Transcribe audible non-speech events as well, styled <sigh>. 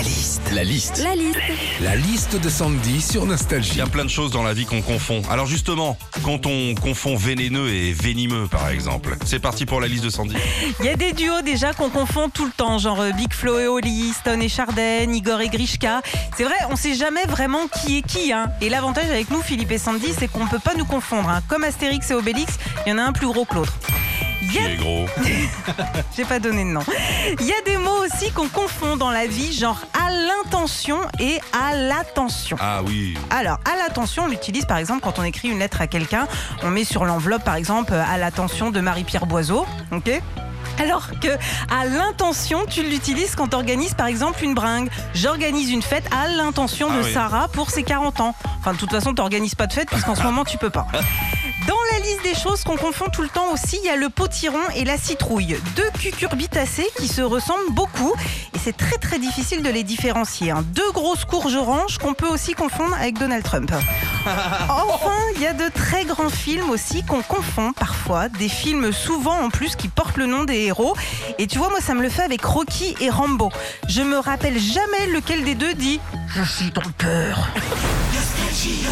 La liste. La liste. La liste. La liste de Sandy sur Il Nostalgie. y a plein de choses dans la vie qu'on confond. Alors justement, quand on confond vénéneux et venimeux par exemple, c'est parti pour la liste de Sandy. Il y a des duos déjà qu'on confond tout le temps, genre euh, Big Flo et Oli, Stone et Charden, Igor et Grishka. C'est vrai, on sait jamais vraiment qui est qui. Hein. Et l'avantage avec nous, Philippe et Sandy, c'est qu'on peut pas nous confondre. hein. Comme Astérix et Obélix, il y en a un plus gros que l'autre. Il y Qui a est gros <laughs> J'ai pas donné de nom. Il y a des mots aussi qu'on confond dans la vie, genre à l'intention et à l'attention. Ah oui. Alors, à l'attention, on l'utilise par exemple quand on écrit une lettre à quelqu'un. On met sur l'enveloppe, par exemple, à l'attention de Marie-Pierre Boiseau. Ok? Alors que à l'intention, tu l'utilises quand tu organises par exemple une bringue. J'organise une fête à l'intention Ah de oui. Sarah pour ses 40 ans. Enfin, de toute façon, tu n'organises pas de fête puisqu'en ce <laughs> moment, tu peux pas. Liste des choses qu'on confond tout le temps aussi, il y a le potiron et la citrouille. Deux cucurbitacées qui se ressemblent beaucoup et c'est très très difficile de les différencier. hein. Deux grosses courges oranges qu'on peut aussi confondre avec Donald Trump. <laughs> Enfin, il y a de très grands films aussi qu'on confond parfois. Des films souvent en plus qui portent le nom des héros. Et tu vois, moi ça me le fait avec Rocky et Rambo. Je me rappelle jamais lequel des deux dit Je suis ton peur. <laughs>